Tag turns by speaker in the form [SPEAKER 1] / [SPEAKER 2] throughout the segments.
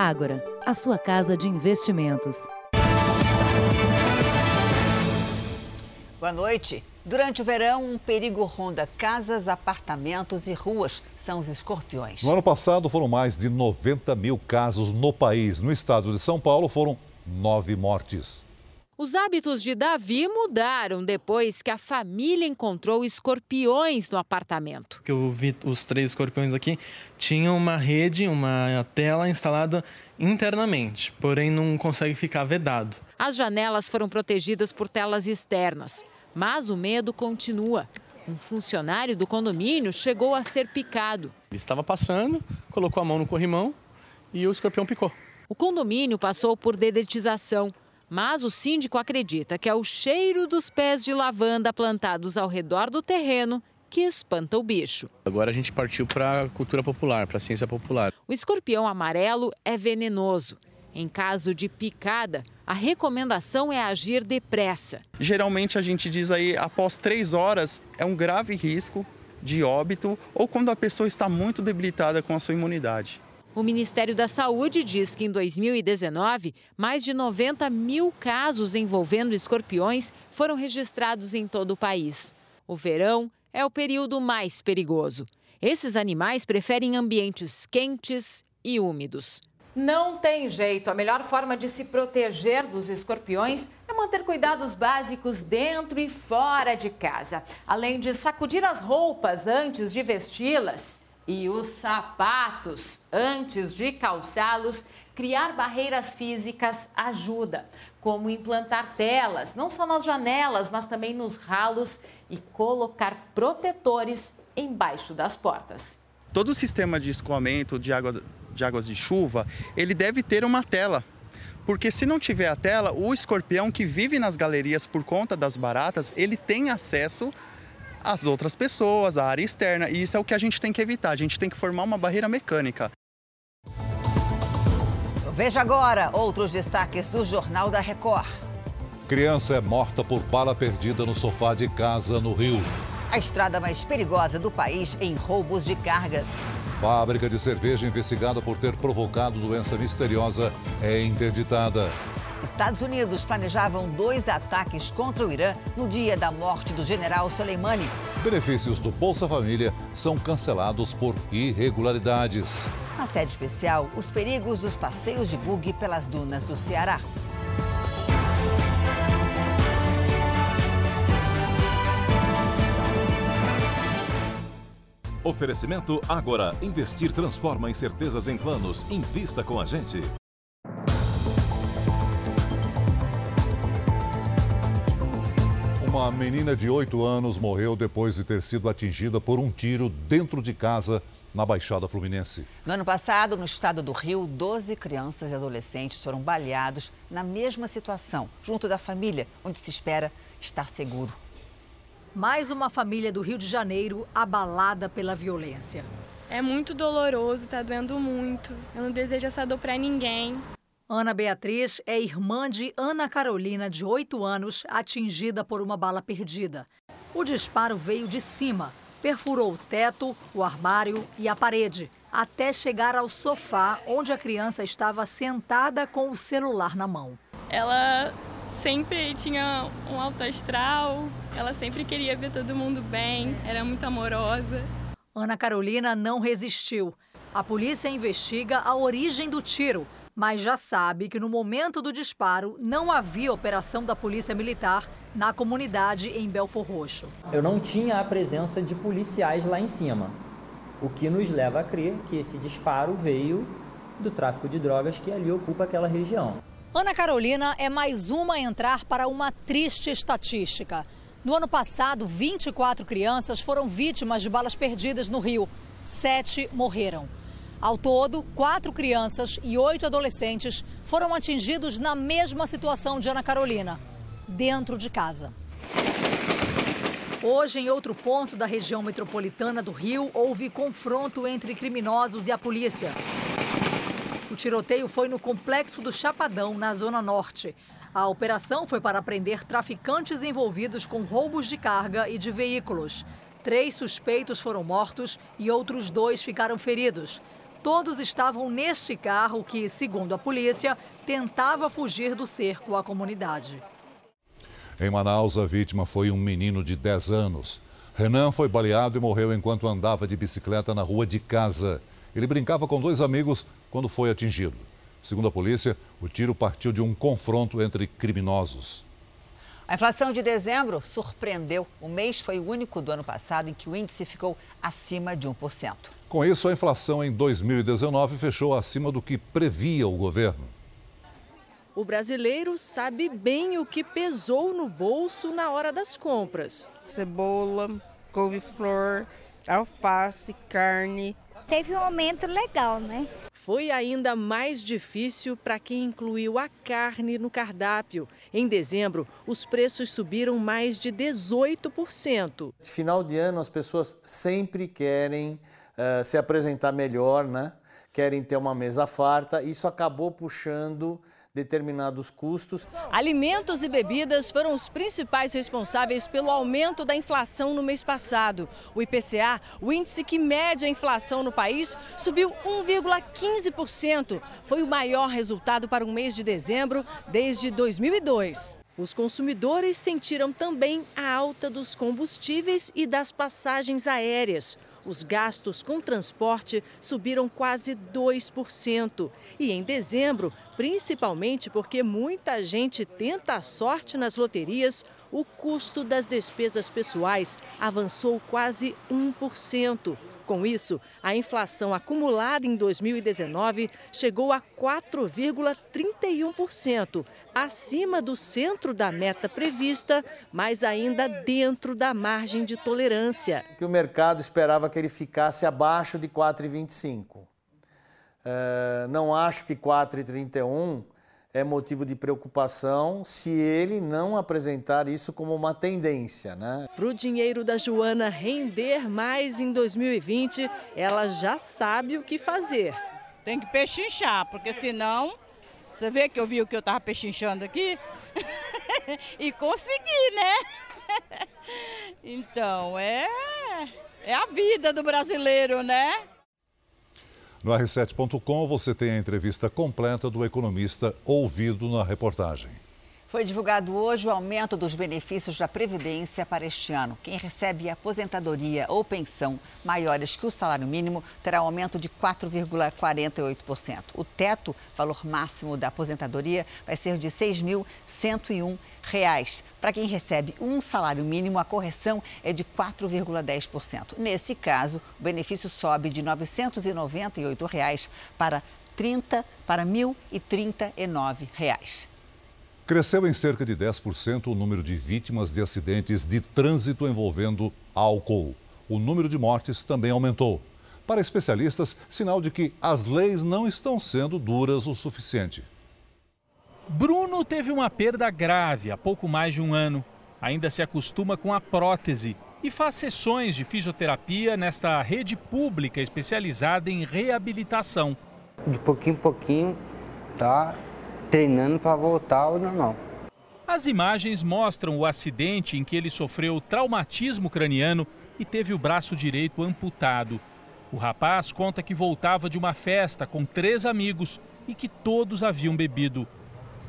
[SPEAKER 1] Ágora, a sua casa de investimentos.
[SPEAKER 2] Boa noite. Durante o verão, um perigo ronda casas, apartamentos e ruas. São os escorpiões.
[SPEAKER 3] No ano passado, foram mais de 90 mil casos no país. No estado de São Paulo, foram nove mortes.
[SPEAKER 4] Os hábitos de Davi mudaram depois que a família encontrou escorpiões no apartamento.
[SPEAKER 5] Eu vi os três escorpiões aqui, tinham uma rede, uma tela instalada internamente, porém não consegue ficar vedado.
[SPEAKER 4] As janelas foram protegidas por telas externas, mas o medo continua. Um funcionário do condomínio chegou a ser picado.
[SPEAKER 5] Ele estava passando, colocou a mão no corrimão e o escorpião picou.
[SPEAKER 4] O condomínio passou por dedetização. Mas o síndico acredita que é o cheiro dos pés de lavanda plantados ao redor do terreno que espanta o bicho.
[SPEAKER 5] Agora a gente partiu para a cultura popular, para a ciência popular.
[SPEAKER 4] O escorpião amarelo é venenoso. Em caso de picada, a recomendação é agir depressa.
[SPEAKER 6] Geralmente a gente diz aí, após três horas, é um grave risco de óbito ou quando a pessoa está muito debilitada com a sua imunidade.
[SPEAKER 4] O Ministério da Saúde diz que em 2019, mais de 90 mil casos envolvendo escorpiões foram registrados em todo o país. O verão é o período mais perigoso. Esses animais preferem ambientes quentes e úmidos. Não tem jeito. A melhor forma de se proteger dos escorpiões é manter cuidados básicos dentro e fora de casa. Além de sacudir as roupas antes de vesti-las e os sapatos antes de calçá-los, criar barreiras físicas ajuda, como implantar telas, não só nas janelas, mas também nos ralos e colocar protetores embaixo das portas.
[SPEAKER 6] Todo o sistema de escoamento de, água, de águas de chuva, ele deve ter uma tela porque se não tiver a tela, o escorpião que vive nas galerias por conta das baratas, ele tem acesso as outras pessoas, a área externa. E isso é o que a gente tem que evitar. A gente tem que formar uma barreira mecânica.
[SPEAKER 2] Veja agora outros destaques do Jornal da Record.
[SPEAKER 3] Criança é morta por bala perdida no sofá de casa no Rio.
[SPEAKER 2] A estrada mais perigosa do país em roubos de cargas.
[SPEAKER 3] Fábrica de cerveja investigada por ter provocado doença misteriosa é interditada.
[SPEAKER 2] Estados Unidos planejavam dois ataques contra o Irã no dia da morte do general Soleimani.
[SPEAKER 3] Benefícios do Bolsa Família são cancelados por irregularidades.
[SPEAKER 2] Na sede especial, os perigos dos passeios de bug pelas dunas do Ceará.
[SPEAKER 7] Oferecimento Agora. Investir transforma incertezas em planos. Invista com a gente.
[SPEAKER 3] Uma menina de 8 anos morreu depois de ter sido atingida por um tiro dentro de casa na Baixada Fluminense.
[SPEAKER 2] No ano passado, no estado do Rio, 12 crianças e adolescentes foram baleados na mesma situação, junto da família, onde se espera estar seguro.
[SPEAKER 8] Mais uma família do Rio de Janeiro abalada pela violência.
[SPEAKER 9] É muito doloroso, tá doendo muito. Eu não desejo essa dor para ninguém.
[SPEAKER 8] Ana Beatriz é irmã de Ana Carolina, de 8 anos, atingida por uma bala perdida. O disparo veio de cima, perfurou o teto, o armário e a parede, até chegar ao sofá onde a criança estava sentada com o celular na mão.
[SPEAKER 9] Ela sempre tinha um alto astral, ela sempre queria ver todo mundo bem, era muito amorosa.
[SPEAKER 8] Ana Carolina não resistiu. A polícia investiga a origem do tiro mas já sabe que no momento do disparo não havia operação da Polícia Militar na comunidade em Belfor Roxo.
[SPEAKER 10] Eu não tinha a presença de policiais lá em cima, o que nos leva a crer que esse disparo veio do tráfico de drogas que ali ocupa aquela região.
[SPEAKER 8] Ana Carolina é mais uma a entrar para uma triste estatística. No ano passado, 24 crianças foram vítimas de balas perdidas no Rio. Sete morreram. Ao todo, quatro crianças e oito adolescentes foram atingidos na mesma situação de Ana Carolina, dentro de casa. Hoje, em outro ponto da região metropolitana do Rio, houve confronto entre criminosos e a polícia. O tiroteio foi no complexo do Chapadão, na Zona Norte. A operação foi para prender traficantes envolvidos com roubos de carga e de veículos. Três suspeitos foram mortos e outros dois ficaram feridos. Todos estavam neste carro que, segundo a polícia, tentava fugir do cerco à comunidade.
[SPEAKER 3] Em Manaus, a vítima foi um menino de 10 anos. Renan foi baleado e morreu enquanto andava de bicicleta na rua de casa. Ele brincava com dois amigos quando foi atingido. Segundo a polícia, o tiro partiu de um confronto entre criminosos.
[SPEAKER 2] A inflação de dezembro surpreendeu. O mês foi o único do ano passado em que o índice ficou acima de 1%.
[SPEAKER 3] Com isso, a inflação em 2019 fechou acima do que previa o governo.
[SPEAKER 11] O brasileiro sabe bem o que pesou no bolso na hora das compras.
[SPEAKER 12] Cebola, couve-flor, alface, carne.
[SPEAKER 7] Teve um aumento legal, né?
[SPEAKER 11] Foi ainda mais difícil para quem incluiu a carne no cardápio. Em dezembro, os preços subiram mais de 18%.
[SPEAKER 13] Final de ano, as pessoas sempre querem uh, se apresentar melhor, né? Querem ter uma mesa farta. Isso acabou puxando determinados custos.
[SPEAKER 11] Alimentos e bebidas foram os principais responsáveis pelo aumento da inflação no mês passado. O IPCA, o índice que mede a inflação no país, subiu 1,15%. Foi o maior resultado para o mês de dezembro desde 2002. Os consumidores sentiram também a alta dos combustíveis e das passagens aéreas. Os gastos com transporte subiram quase 2%. E em dezembro, principalmente porque muita gente tenta a sorte nas loterias, o custo das despesas pessoais avançou quase 1%. Com isso, a inflação acumulada em 2019 chegou a 4,31%, acima do centro da meta prevista, mas ainda dentro da margem de tolerância.
[SPEAKER 13] Que o mercado esperava que ele ficasse abaixo de 4,25. Uh, não acho que 4,31 é motivo de preocupação se ele não apresentar isso como uma tendência, né?
[SPEAKER 11] Para o dinheiro da Joana render mais em 2020, ela já sabe o que fazer.
[SPEAKER 12] Tem que pechinchar, porque senão, você vê que eu vi o que eu estava pechinchando aqui? e consegui, né? então, é, é a vida do brasileiro, né?
[SPEAKER 3] No R7.com você tem a entrevista completa do economista ouvido na reportagem.
[SPEAKER 2] Foi divulgado hoje o aumento dos benefícios da Previdência para este ano. Quem recebe aposentadoria ou pensão maiores que o salário mínimo terá um aumento de 4,48%. O teto, valor máximo da aposentadoria, vai ser de R$ 6.101. Para quem recebe um salário mínimo, a correção é de 4,10%. Nesse caso, o benefício sobe de 998 reais para 30 para 1.039 reais.
[SPEAKER 3] Cresceu em cerca de 10% o número de vítimas de acidentes de trânsito envolvendo álcool. O número de mortes também aumentou. Para especialistas, sinal de que as leis não estão sendo duras o suficiente.
[SPEAKER 14] Bruno teve uma perda grave há pouco mais de um ano. Ainda se acostuma com a prótese e faz sessões de fisioterapia nesta rede pública especializada em reabilitação.
[SPEAKER 15] De pouquinho em pouquinho, tá treinando para voltar ao normal.
[SPEAKER 14] As imagens mostram o acidente em que ele sofreu traumatismo craniano e teve o braço direito amputado. O rapaz conta que voltava de uma festa com três amigos e que todos haviam bebido.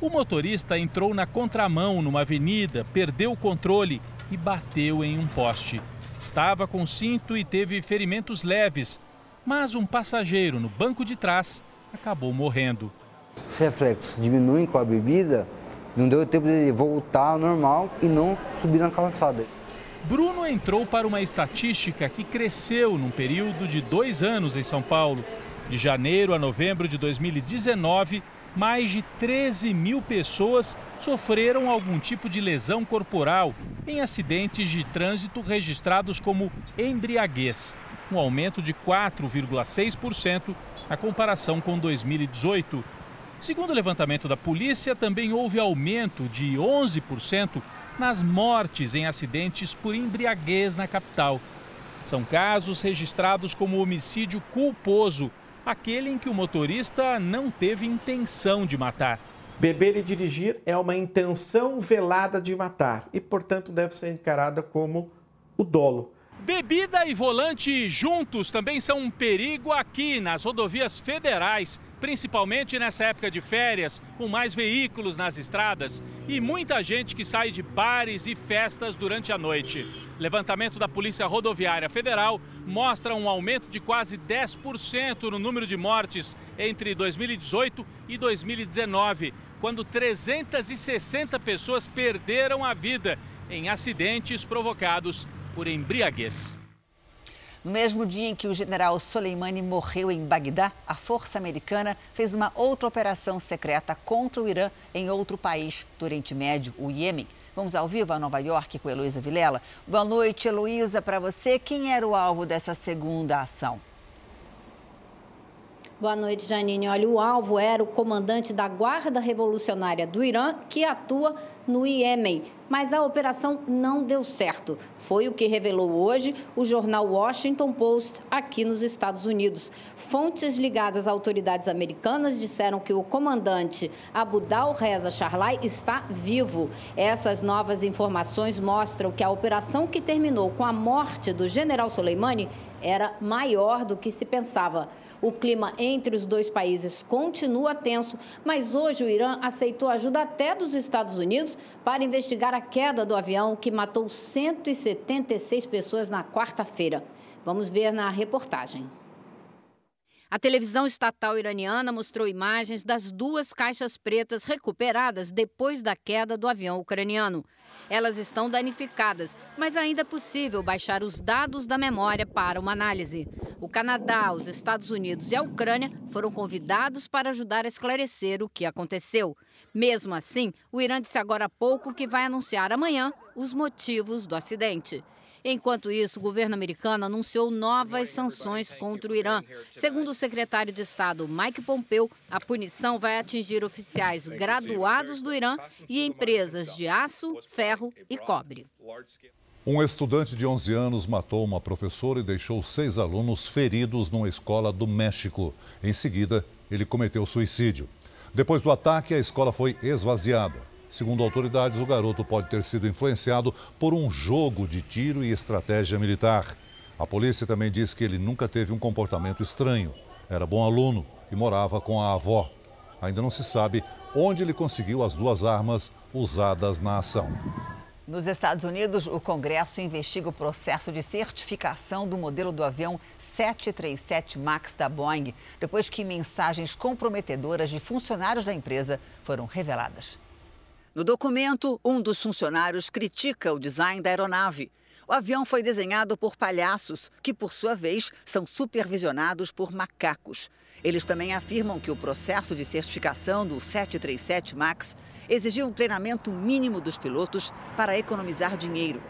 [SPEAKER 14] O motorista entrou na contramão numa avenida, perdeu o controle e bateu em um poste. Estava com cinto e teve ferimentos leves, mas um passageiro no banco de trás acabou morrendo.
[SPEAKER 15] Os reflexos diminuem com a bebida, não deu tempo de voltar ao normal e não subir na calçada.
[SPEAKER 14] Bruno entrou para uma estatística que cresceu num período de dois anos em São Paulo. De janeiro a novembro de 2019, mais de 13 mil pessoas sofreram algum tipo de lesão corporal em acidentes de trânsito registrados como embriaguez, um aumento de 4,6% na comparação com 2018. Segundo o levantamento da polícia, também houve aumento de 11% nas mortes em acidentes por embriaguez na capital. São casos registrados como homicídio culposo aquele em que o motorista não teve intenção de matar.
[SPEAKER 16] Beber e dirigir é uma intenção velada de matar e, portanto, deve ser encarada como o dolo.
[SPEAKER 14] Bebida e volante juntos também são um perigo aqui nas rodovias federais, principalmente nessa época de férias, com mais veículos nas estradas e muita gente que sai de bares e festas durante a noite. Levantamento da Polícia Rodoviária Federal mostra um aumento de quase 10% no número de mortes entre 2018 e 2019, quando 360 pessoas perderam a vida em acidentes provocados por embriaguez.
[SPEAKER 17] No mesmo dia em que o general Soleimani morreu em Bagdá, a força americana fez uma outra operação secreta contra o Irã em outro país do Oriente Médio, o Iêmen. Vamos ao vivo a Nova York com Heloísa Vilela. Boa noite, Heloísa, para você. Quem era o alvo dessa segunda ação?
[SPEAKER 18] Boa noite, Janine. Olha, o alvo era o comandante da Guarda Revolucionária do Irã, que atua no Iêmen. Mas a operação não deu certo. Foi o que revelou hoje o jornal Washington Post aqui nos Estados Unidos. Fontes ligadas a autoridades americanas disseram que o comandante Abudal Reza Charlai está vivo. Essas novas informações mostram que a operação que terminou com a morte do general Soleimani era maior do que se pensava. O clima entre os dois países continua tenso, mas hoje o Irã aceitou ajuda até dos Estados Unidos para investigar a queda do avião que matou 176 pessoas na quarta-feira. Vamos ver na reportagem. A televisão estatal iraniana mostrou imagens das duas caixas pretas recuperadas depois da queda do avião ucraniano. Elas estão danificadas, mas ainda é possível baixar os dados da memória para uma análise. O Canadá, os Estados Unidos e a Ucrânia foram convidados para ajudar a esclarecer o que aconteceu. Mesmo assim, o Irã disse agora há pouco que vai anunciar amanhã os motivos do acidente. Enquanto isso, o governo americano anunciou novas sanções contra o Irã. Segundo o secretário de Estado Mike Pompeo, a punição vai atingir oficiais graduados do Irã e empresas de aço, ferro e cobre.
[SPEAKER 3] Um estudante de 11 anos matou uma professora e deixou seis alunos feridos numa escola do México. Em seguida, ele cometeu suicídio. Depois do ataque, a escola foi esvaziada. Segundo autoridades, o garoto pode ter sido influenciado por um jogo de tiro e estratégia militar. A polícia também diz que ele nunca teve um comportamento estranho. Era bom aluno e morava com a avó. Ainda não se sabe onde ele conseguiu as duas armas usadas na ação.
[SPEAKER 17] Nos Estados Unidos, o Congresso investiga o processo de certificação do modelo do avião 737 MAX da Boeing, depois que mensagens comprometedoras de funcionários da empresa foram reveladas.
[SPEAKER 2] No documento, um dos funcionários critica o design da aeronave. O avião foi desenhado por palhaços, que, por sua vez, são supervisionados por macacos. Eles também afirmam que o processo de certificação do 737 MAX exigiu um treinamento mínimo dos pilotos para economizar dinheiro.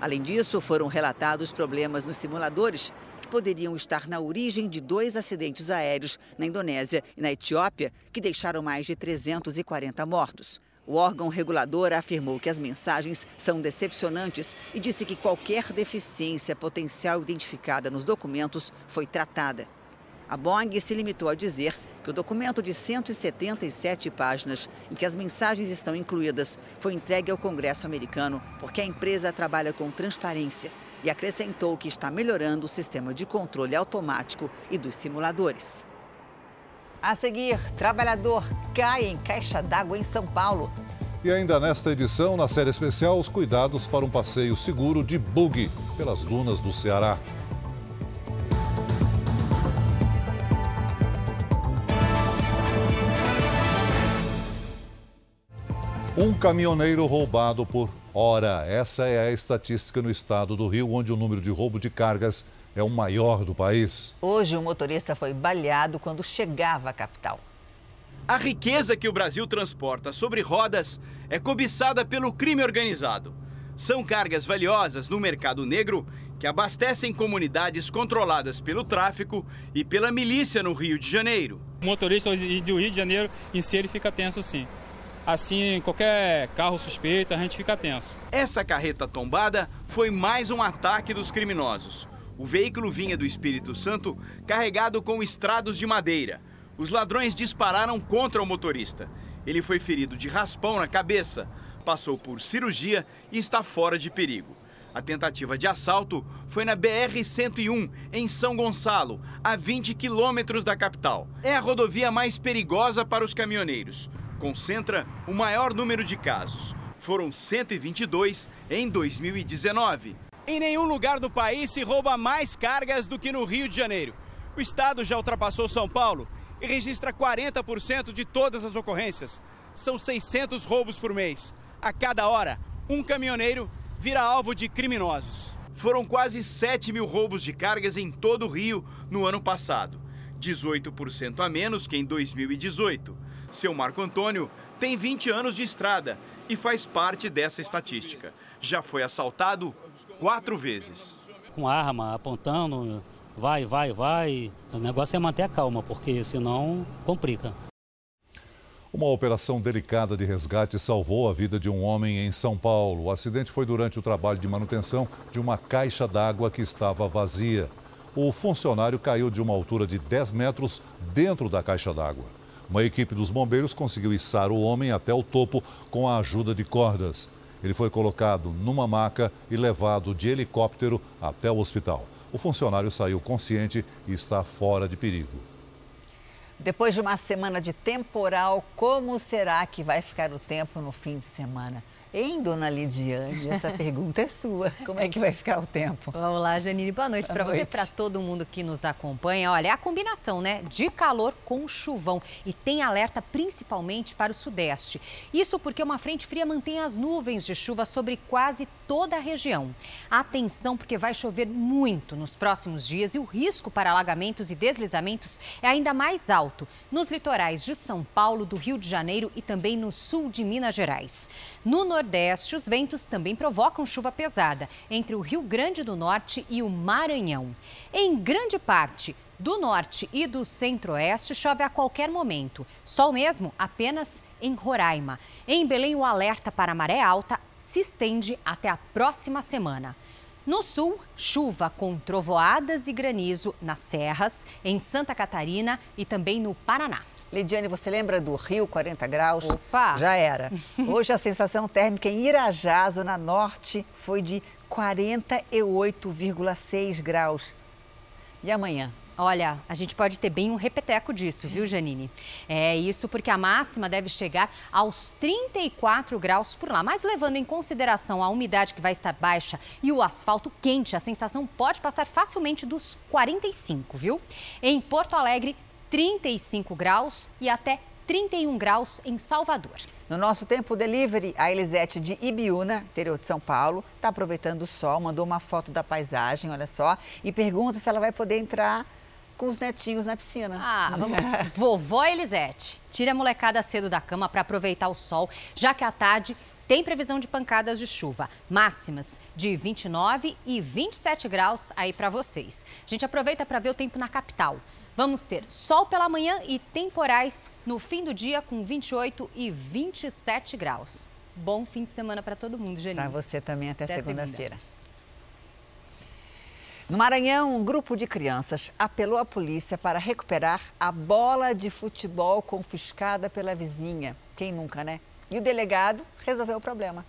[SPEAKER 2] Além disso, foram relatados problemas nos simuladores, que poderiam estar na origem de dois acidentes aéreos na Indonésia e na Etiópia, que deixaram mais de 340 mortos. O órgão regulador afirmou que as mensagens são decepcionantes e disse que qualquer deficiência potencial identificada nos documentos foi tratada. A Boeing se limitou a dizer que o documento de 177 páginas, em que as mensagens estão incluídas, foi entregue ao Congresso americano porque a empresa trabalha com transparência e acrescentou que está melhorando o sistema de controle automático e dos simuladores.
[SPEAKER 17] A seguir, trabalhador cai em caixa d'água em São Paulo.
[SPEAKER 3] E ainda nesta edição, na série especial, os cuidados para um passeio seguro de buggy pelas dunas do Ceará. Um caminhoneiro roubado por hora. Essa é a estatística no estado do Rio, onde o número de roubo de cargas é o maior do país.
[SPEAKER 17] Hoje, o motorista foi baleado quando chegava à capital.
[SPEAKER 19] A riqueza que o Brasil transporta sobre rodas é cobiçada pelo crime organizado. São cargas valiosas no mercado negro que abastecem comunidades controladas pelo tráfico e pela milícia no Rio de Janeiro.
[SPEAKER 20] O motorista do Rio de Janeiro em si ele fica tenso sim assim, qualquer carro suspeito, a gente fica tenso.
[SPEAKER 19] Essa carreta tombada foi mais um ataque dos criminosos. O veículo vinha do Espírito Santo carregado com estrados de madeira. Os ladrões dispararam contra o motorista. Ele foi ferido de raspão na cabeça, passou por cirurgia e está fora de perigo. A tentativa de assalto foi na BR-101, em São Gonçalo, a 20 quilômetros da capital. É a rodovia mais perigosa para os caminhoneiros. Concentra o maior número de casos. Foram 122 em 2019. Em nenhum lugar do país se rouba mais cargas do que no Rio de Janeiro. O estado já ultrapassou São Paulo e registra 40% de todas as ocorrências. São 600 roubos por mês. A cada hora, um caminhoneiro vira alvo de criminosos. Foram quase 7 mil roubos de cargas em todo o Rio no ano passado, 18% a menos que em 2018. Seu Marco Antônio tem 20 anos de estrada e faz parte dessa estatística. Já foi assaltado quatro vezes.
[SPEAKER 21] Com arma apontando, vai, vai, vai. O negócio é manter a calma, porque senão complica.
[SPEAKER 3] Uma operação delicada de resgate salvou a vida de um homem em São Paulo. O acidente foi durante o trabalho de manutenção de uma caixa d'água que estava vazia. O funcionário caiu de uma altura de 10 metros dentro da caixa d'água. Uma equipe dos bombeiros conseguiu içar o homem até o topo com a ajuda de cordas. Ele foi colocado numa maca e levado de helicóptero até o hospital. O funcionário saiu consciente e está fora de perigo.
[SPEAKER 2] Depois de uma semana de temporal, como será que vai ficar o tempo no fim de semana? Hein, dona Lidiane? Essa pergunta é sua. Como é que vai ficar o tempo?
[SPEAKER 22] Vamos lá, Janine. Boa noite para você, para todo mundo que nos acompanha. Olha, é a combinação, né, de calor com chuvão e tem alerta principalmente para o sudeste. Isso porque uma frente fria mantém as nuvens de chuva sobre quase toda a região. Atenção, porque vai chover muito nos próximos dias e o risco para alagamentos e deslizamentos é ainda mais alto nos litorais de São Paulo, do Rio de Janeiro e também no sul de Minas Gerais. No Nordeste, os ventos também provocam chuva pesada entre o Rio Grande do Norte e o Maranhão. Em grande parte do norte e do centro-oeste, chove a qualquer momento. Sol mesmo apenas em Roraima. Em Belém, o alerta para maré alta se estende até a próxima semana. No sul, chuva com trovoadas e granizo nas serras, em Santa Catarina e também no Paraná.
[SPEAKER 2] Lidiane, você lembra do Rio 40 graus?
[SPEAKER 22] Opa!
[SPEAKER 2] Já era. Hoje a sensação térmica em Irajá, zona norte, foi de 48,6 graus. E amanhã?
[SPEAKER 22] Olha, a gente pode ter bem um repeteco disso, viu, Janine? É isso porque a máxima deve chegar aos 34 graus por lá. Mas levando em consideração a umidade que vai estar baixa e o asfalto quente, a sensação pode passar facilmente dos 45, viu? Em Porto Alegre, 35 graus e até 31 graus em Salvador.
[SPEAKER 2] No nosso tempo delivery, a Elisete de Ibiúna, interior de São Paulo, está aproveitando o sol, mandou uma foto da paisagem, olha só, e pergunta se ela vai poder entrar com os netinhos na piscina.
[SPEAKER 22] Ah, vamos. Vovó Elisete, tira a molecada cedo da cama para aproveitar o sol, já que à tarde tem previsão de pancadas de chuva, máximas de 29 e 27 graus aí para vocês. A gente aproveita para ver o tempo na capital. Vamos ter sol pela manhã e temporais no fim do dia com 28 e 27 graus. Bom fim de semana para todo mundo, Janine.
[SPEAKER 2] Para você também até, até segunda-feira. Segunda. No Maranhão, um grupo de crianças apelou à polícia para recuperar a bola de futebol confiscada pela vizinha. Quem nunca, né? E o delegado resolveu o problema.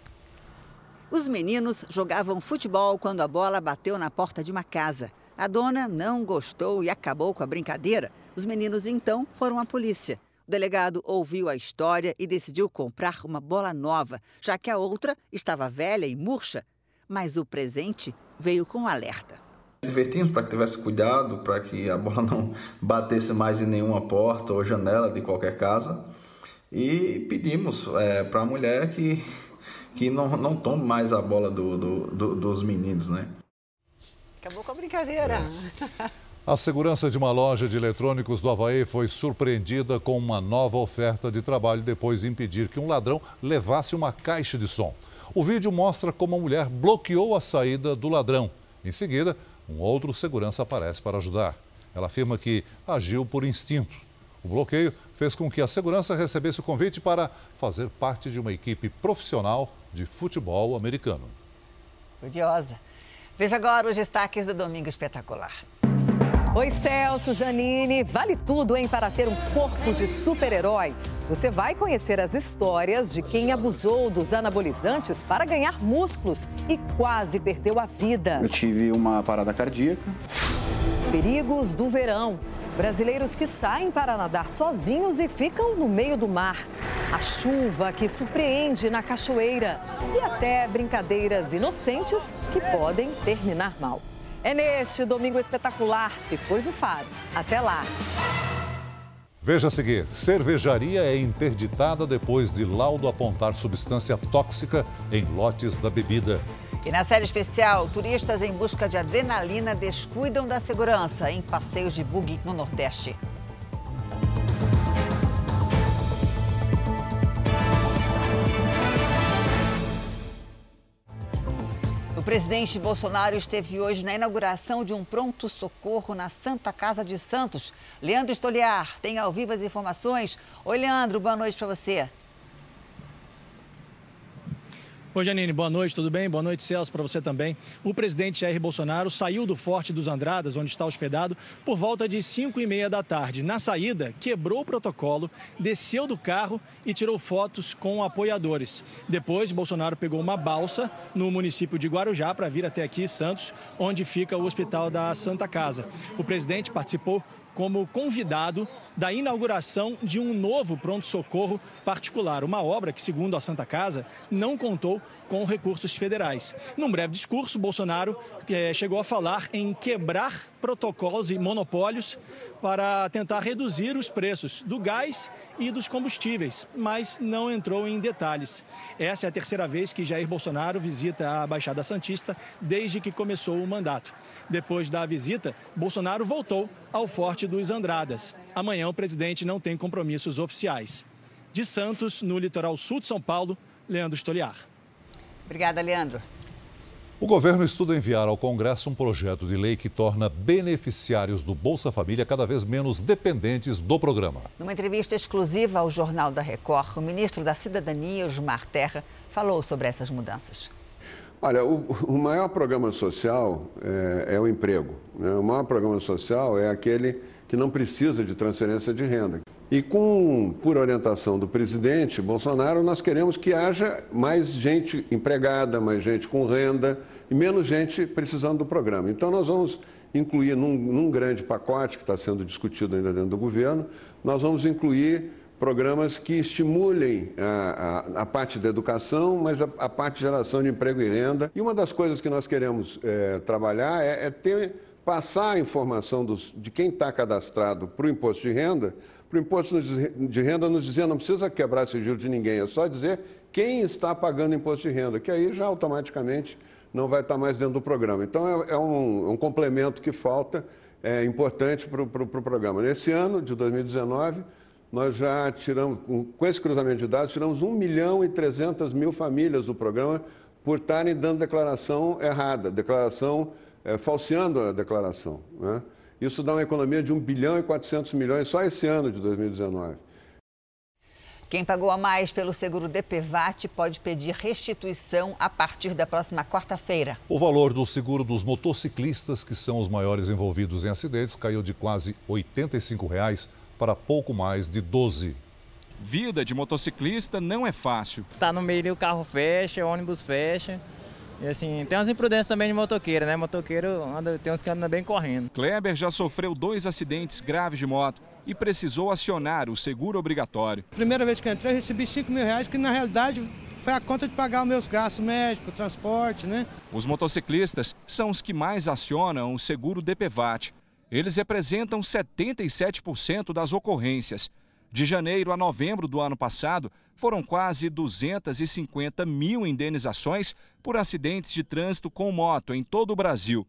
[SPEAKER 2] Os meninos jogavam futebol quando a bola bateu na porta de uma casa. A dona não gostou e acabou com a brincadeira. Os meninos então foram à polícia. O delegado ouviu a história e decidiu comprar uma bola nova, já que a outra estava velha e murcha. Mas o presente veio com um alerta.
[SPEAKER 23] Divertimos para que tivesse cuidado, para que a bola não batesse mais em nenhuma porta ou janela de qualquer casa. E pedimos é, para a mulher que, que não, não tome mais a bola do, do, do, dos meninos, né?
[SPEAKER 2] Acabou com a brincadeira.
[SPEAKER 3] É. A segurança de uma loja de eletrônicos do Havaí foi surpreendida com uma nova oferta de trabalho depois de impedir que um ladrão levasse uma caixa de som. O vídeo mostra como a mulher bloqueou a saída do ladrão. Em seguida, um outro segurança aparece para ajudar. Ela afirma que agiu por instinto. O bloqueio fez com que a segurança recebesse o convite para fazer parte de uma equipe profissional de futebol americano.
[SPEAKER 2] Curiosa. Veja agora os destaques do Domingo Espetacular.
[SPEAKER 24] Oi, Celso, Janine. Vale tudo, hein, para ter um corpo de super-herói.
[SPEAKER 25] Você vai conhecer as histórias de quem abusou dos anabolizantes para ganhar músculos e quase perdeu a vida.
[SPEAKER 26] Eu tive uma parada cardíaca.
[SPEAKER 25] Perigos do verão. Brasileiros que saem para nadar sozinhos e ficam no meio do mar. A chuva que surpreende na cachoeira. E até brincadeiras inocentes que podem terminar mal. É neste domingo espetacular, depois do Faro. Até lá!
[SPEAKER 3] Veja a seguir: cervejaria é interditada depois de laudo apontar substância tóxica em lotes da bebida.
[SPEAKER 2] E na série especial, turistas em busca de adrenalina descuidam da segurança em passeios de buggy no Nordeste. Presidente Bolsonaro esteve hoje na inauguração de um pronto-socorro na Santa Casa de Santos. Leandro Estoliar tem ao vivo as informações. Oi, Leandro, boa noite para você.
[SPEAKER 27] Oi, Janine, boa noite, tudo bem? Boa noite, Celso, para você também. O presidente Jair Bolsonaro saiu do Forte dos Andradas, onde está hospedado, por volta de 5 e meia da tarde. Na saída, quebrou o protocolo, desceu do carro e tirou fotos com apoiadores. Depois, Bolsonaro pegou uma balsa no município de Guarujá para vir até aqui, Santos, onde fica o Hospital da Santa Casa. O presidente participou como convidado da inauguração de um novo pronto-socorro particular, uma obra que, segundo a Santa Casa, não contou com recursos federais. Num breve discurso, Bolsonaro eh, chegou a falar em quebrar protocolos e monopólios para tentar reduzir os preços do gás e dos combustíveis, mas não entrou em detalhes. Essa é a terceira vez que Jair Bolsonaro visita a Baixada Santista desde que começou o mandato. Depois da visita, Bolsonaro voltou ao Forte dos Andradas. Amanhã o presidente não tem compromissos oficiais. De Santos, no litoral sul de São Paulo, Leandro Stoliar.
[SPEAKER 2] Obrigada, Leandro.
[SPEAKER 3] O governo estuda enviar ao Congresso um projeto de lei que torna beneficiários do Bolsa Família cada vez menos dependentes do programa.
[SPEAKER 2] Numa entrevista exclusiva ao Jornal da Record, o ministro da Cidadania, Osmar Terra, falou sobre essas mudanças.
[SPEAKER 24] Olha, o, o maior programa social é, é o emprego. Né? O maior programa social é aquele que não precisa de transferência de renda. E com, por orientação do presidente Bolsonaro, nós queremos que haja mais gente empregada, mais gente com renda e menos gente precisando do programa. Então nós vamos incluir num, num grande pacote que está sendo discutido ainda dentro do governo, nós vamos incluir programas que estimulem a, a, a parte da educação, mas a, a, parte de geração de emprego e renda. E uma das coisas que nós queremos é, trabalhar é, é ter, passar a informação dos, de quem está cadastrado para o imposto de renda para o imposto de renda nos dizer não precisa quebrar sigilo de ninguém, é só dizer quem está pagando imposto de renda, que aí já automaticamente não vai estar mais dentro do programa. Então é, é um, é um, complemento que falta, é importante para o pro, pro programa. Nesse ano de 2019, nós já tiramos, com, esse cruzamento de dados, tiramos 1 milhão e 300 mil famílias do programa por estarem dando declaração errada, declaração, é, falseando a declaração. Né? Isso dá uma economia de 1 bilhão e 400 milhões só esse ano de 2019.
[SPEAKER 2] Quem pagou a mais pelo seguro DPVAT pode pedir restituição a partir da próxima quarta-feira.
[SPEAKER 3] O valor do seguro dos motociclistas, que são os maiores envolvidos em acidentes, caiu de quase 85 reais para pouco mais de 12.
[SPEAKER 19] Vida de motociclista não é fácil.
[SPEAKER 28] Tá no meio, o carro fecha, o ônibus fecha. E assim, tem umas imprudências também de motoqueiro, né? Motoqueiro anda, tem uns que andam bem correndo.
[SPEAKER 19] Kleber já sofreu dois acidentes graves de moto e precisou acionar o seguro obrigatório.
[SPEAKER 29] Primeira vez que eu entrei, eu recebi 5 mil reais, que na realidade foi a conta de pagar os meus gastos médicos, transporte, né?
[SPEAKER 19] Os motociclistas são os que mais acionam o seguro DPVAT. Eles representam 77% das ocorrências. De janeiro a novembro do ano passado, foram quase 250 mil indenizações por acidentes de trânsito com moto em todo o Brasil.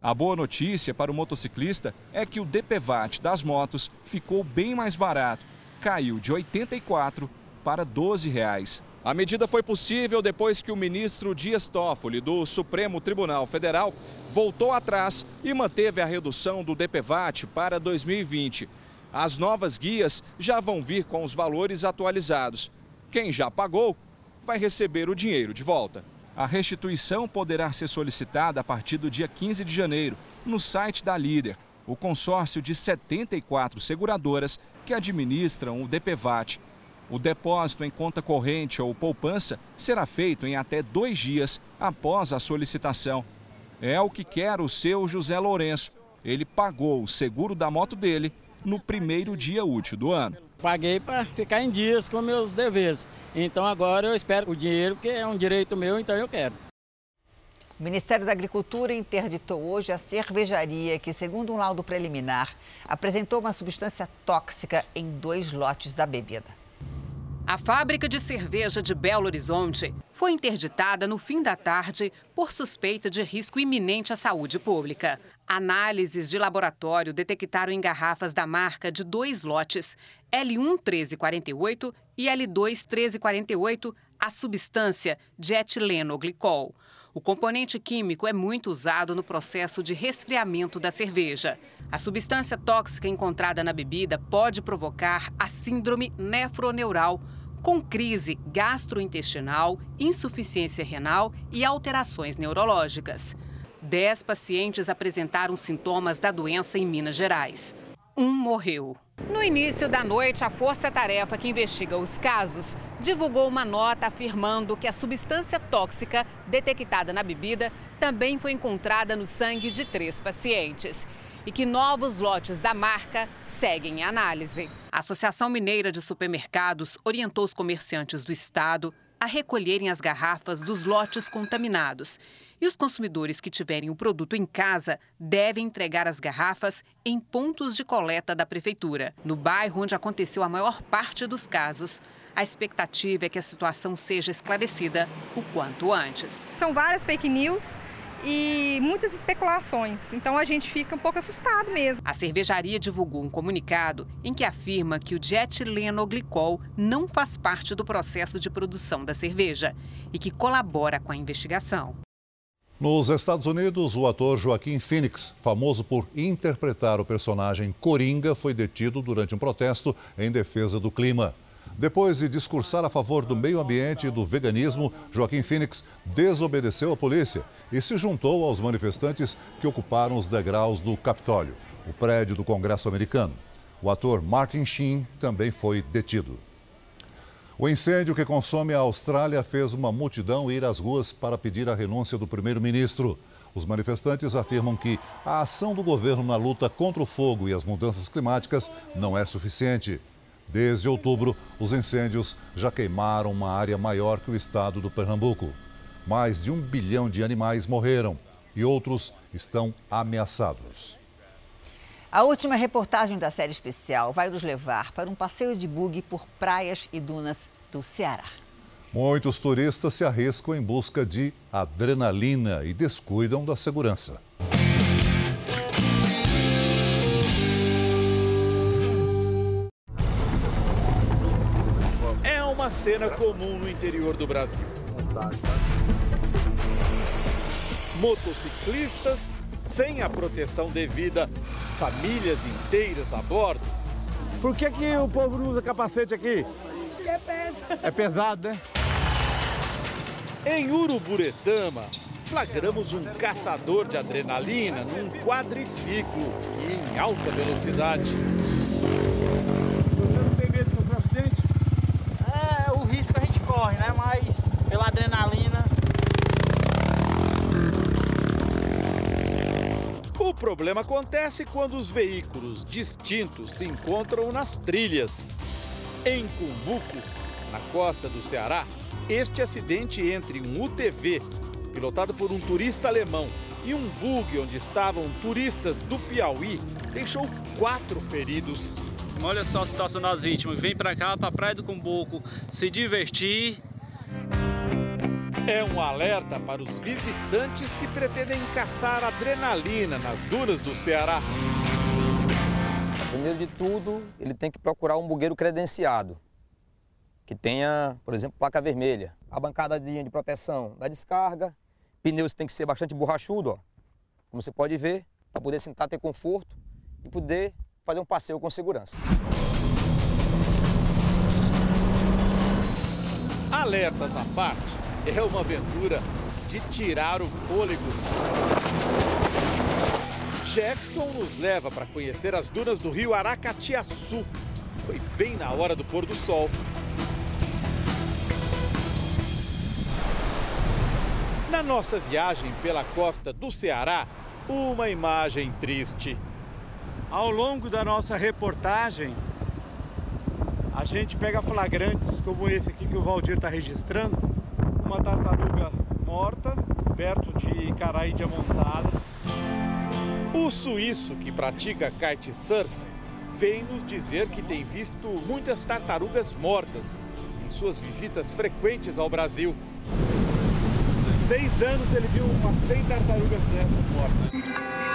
[SPEAKER 19] A boa notícia para o motociclista é que o DPVAT das motos ficou bem mais barato, caiu de R$ 84 para 12 reais. A medida foi possível depois que o ministro Dias Toffoli, do Supremo Tribunal Federal, voltou atrás e manteve a redução do DPVAT para 2020. As novas guias já vão vir com os valores atualizados. Quem já pagou vai receber o dinheiro de volta. A restituição poderá ser solicitada a partir do dia 15 de janeiro no site da Líder, o consórcio de 74 seguradoras que administram o DPVAT.
[SPEAKER 30] O depósito em conta corrente ou poupança será feito em até dois dias após a solicitação. É o que quer o seu José Lourenço. Ele pagou o seguro da moto dele no primeiro dia útil do ano.
[SPEAKER 31] Paguei para ficar em dias com meus deveres. Então agora eu espero o dinheiro, que é um direito meu, então eu quero.
[SPEAKER 2] O Ministério da Agricultura interditou hoje a cervejaria que, segundo um laudo preliminar, apresentou uma substância tóxica em dois lotes da bebida.
[SPEAKER 29] A fábrica de cerveja de Belo Horizonte foi interditada no fim da tarde por suspeita de risco iminente à saúde pública. Análises de laboratório detectaram em garrafas da marca de dois lotes, L1 1348 e L2 1348, a substância de etilenoglicol. O componente químico é muito usado no processo de resfriamento da cerveja. A substância tóxica encontrada na bebida pode provocar a síndrome nefroneural, com crise gastrointestinal, insuficiência renal e alterações neurológicas. Dez pacientes apresentaram sintomas da doença em Minas Gerais. Um morreu. No início da noite, a Força Tarefa que investiga os casos divulgou uma nota afirmando que a substância tóxica detectada na bebida também foi encontrada no sangue de três pacientes e que novos lotes da marca seguem em análise. A Associação Mineira de Supermercados orientou os comerciantes do estado a recolherem as garrafas dos lotes contaminados. E os consumidores que tiverem o produto em casa devem entregar as garrafas em pontos de coleta da prefeitura. No bairro onde aconteceu a maior parte dos casos, a expectativa é que a situação seja esclarecida o quanto antes.
[SPEAKER 32] São várias fake news e muitas especulações. Então a gente fica um pouco assustado mesmo.
[SPEAKER 29] A cervejaria divulgou um comunicado em que afirma que o dietilenoglicol não faz parte do processo de produção da cerveja e que colabora com a investigação.
[SPEAKER 3] Nos Estados Unidos, o ator Joaquim Phoenix, famoso por interpretar o personagem Coringa, foi detido durante um protesto em defesa do clima. Depois de discursar a favor do meio ambiente e do veganismo, Joaquim Phoenix desobedeceu à polícia e se juntou aos manifestantes que ocuparam os degraus do Capitólio, o prédio do Congresso americano. O ator Martin Sheen também foi detido. O incêndio que consome a Austrália fez uma multidão ir às ruas para pedir a renúncia do primeiro-ministro. Os manifestantes afirmam que a ação do governo na luta contra o fogo e as mudanças climáticas não é suficiente. Desde outubro, os incêndios já queimaram uma área maior que o estado do Pernambuco. Mais de um bilhão de animais morreram e outros estão ameaçados.
[SPEAKER 2] A última reportagem da série especial vai nos levar para um passeio de buggy por praias e dunas do Ceará.
[SPEAKER 3] Muitos turistas se arriscam em busca de adrenalina e descuidam da segurança.
[SPEAKER 14] Cena comum no interior do Brasil. Motociclistas sem a proteção devida, famílias inteiras a bordo.
[SPEAKER 16] Por que, que o povo não usa capacete aqui?
[SPEAKER 33] Porque é pesado.
[SPEAKER 16] É pesado, né?
[SPEAKER 14] Em Uruburetama, flagramos um caçador de adrenalina num quadriciclo e em alta velocidade.
[SPEAKER 33] Corre, né? Mas pela adrenalina.
[SPEAKER 14] O problema acontece quando os veículos distintos se encontram nas trilhas. Em Cumbuco, na costa do Ceará, este acidente entre um UTV, pilotado por um turista alemão, e um bug onde estavam turistas do Piauí, deixou quatro feridos
[SPEAKER 34] Olha só a situação das vítimas. Vem para cá, para a Praia do Cumbuco, se divertir.
[SPEAKER 14] É um alerta para os visitantes que pretendem caçar adrenalina nas dunas do Ceará.
[SPEAKER 35] Primeiro de tudo, ele tem que procurar um bugueiro credenciado, que tenha, por exemplo, placa vermelha. A bancada de proteção da descarga, pneus tem que ser bastante borrachudo, ó, como você pode ver, para poder sentar, ter conforto e poder fazer um passeio com segurança.
[SPEAKER 14] Alertas à parte, é uma aventura de tirar o fôlego. Jefferson nos leva para conhecer as dunas do rio Aracatiaçu. Foi bem na hora do pôr do sol. Na nossa viagem pela costa do Ceará, uma imagem triste.
[SPEAKER 16] Ao longo da nossa reportagem, a gente pega flagrantes como esse aqui que o Valdir está registrando. Uma tartaruga morta, perto de Caraí Diamontada.
[SPEAKER 14] O suíço que pratica kitesurf vem nos dizer que tem visto muitas tartarugas mortas em suas visitas frequentes ao Brasil.
[SPEAKER 16] Seis anos ele viu umas 100 tartarugas dessas mortas.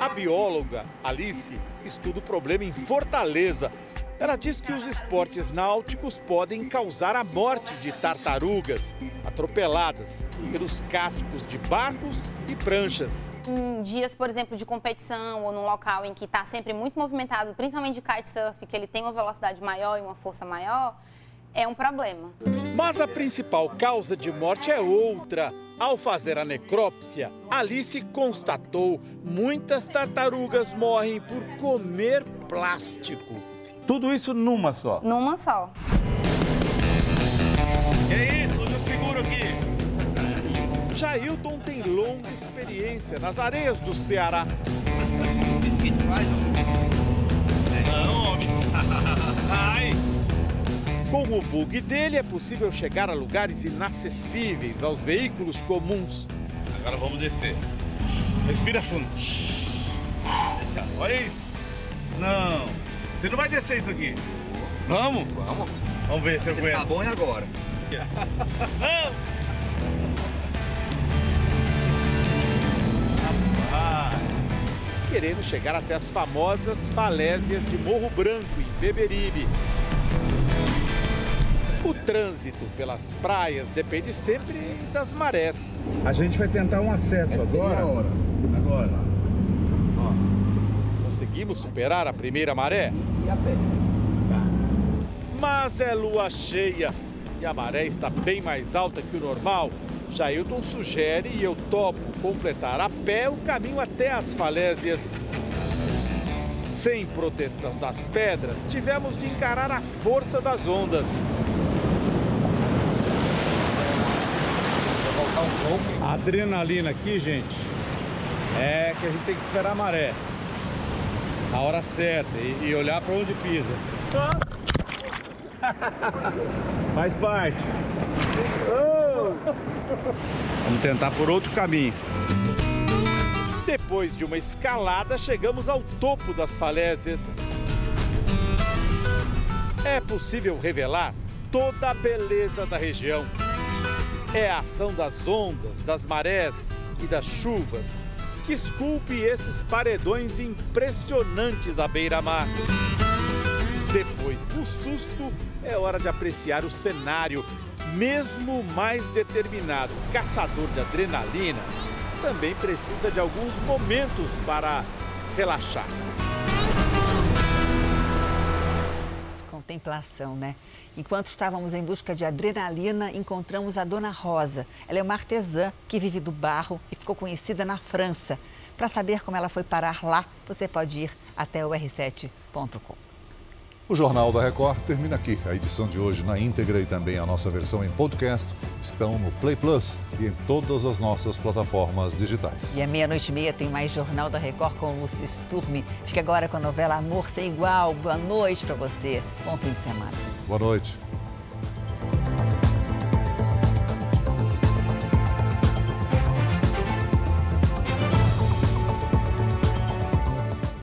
[SPEAKER 14] A bióloga Alice estuda o problema em Fortaleza. Ela diz que os esportes náuticos podem causar a morte de tartarugas atropeladas pelos cascos de barcos e pranchas.
[SPEAKER 36] Em dias, por exemplo, de competição ou num local em que está sempre muito movimentado, principalmente de kitesurf, que ele tem uma velocidade maior e uma força maior, é um problema.
[SPEAKER 14] Mas a principal causa de morte é outra. Ao fazer a necrópsia, Alice constatou muitas tartarugas morrem por comer plástico.
[SPEAKER 16] Tudo isso numa só?
[SPEAKER 36] Numa só.
[SPEAKER 16] Que isso? Eu seguro aqui.
[SPEAKER 14] Jailton tem longa experiência nas areias do Ceará.
[SPEAKER 16] Não, homem. Ai.
[SPEAKER 14] Com o bug dele é possível chegar a lugares inacessíveis aos veículos comuns.
[SPEAKER 16] Agora vamos descer. Respira fundo. Desce, olha isso. Não. Você não vai descer isso aqui. Vamos?
[SPEAKER 35] Vamos.
[SPEAKER 16] Vamos ver se eu
[SPEAKER 35] Você
[SPEAKER 16] aguento.
[SPEAKER 35] tá bom e agora?
[SPEAKER 16] Não.
[SPEAKER 14] Querendo chegar até as famosas falésias de Morro Branco, em Beberibe. O trânsito pelas praias depende sempre das marés.
[SPEAKER 16] A gente vai tentar um acesso agora. Agora.
[SPEAKER 14] Conseguimos superar a primeira maré? Mas é lua cheia e a maré está bem mais alta que o normal. Jailton sugere e eu topo completar a pé o caminho até as falésias. Sem proteção das pedras, tivemos de encarar a força das ondas.
[SPEAKER 16] A adrenalina aqui, gente, é que a gente tem que esperar a maré. A hora certa e, e olhar para onde pisa. Faz parte. Vamos tentar por outro caminho.
[SPEAKER 14] Depois de uma escalada, chegamos ao topo das falésias. É possível revelar toda a beleza da região. É a ação das ondas, das marés e das chuvas que esculpe esses paredões impressionantes à beira-mar. Depois do susto, é hora de apreciar o cenário. Mesmo mais determinado caçador de adrenalina também precisa de alguns momentos para relaxar.
[SPEAKER 2] Contemplação, né? Enquanto estávamos em busca de adrenalina, encontramos a Dona Rosa. Ela é uma artesã que vive do barro e ficou conhecida na França. Para saber como ela foi parar lá, você pode ir até o r7.com.
[SPEAKER 3] O Jornal da Record termina aqui. A edição de hoje na íntegra e também a nossa versão em podcast estão no Play Plus e em todas as nossas plataformas digitais.
[SPEAKER 2] E à meia-noite e meia tem mais Jornal da Record com o Luci Sturme. Fica agora com a novela Amor Sem Igual. Boa noite para você. Bom fim de semana.
[SPEAKER 3] Boa noite.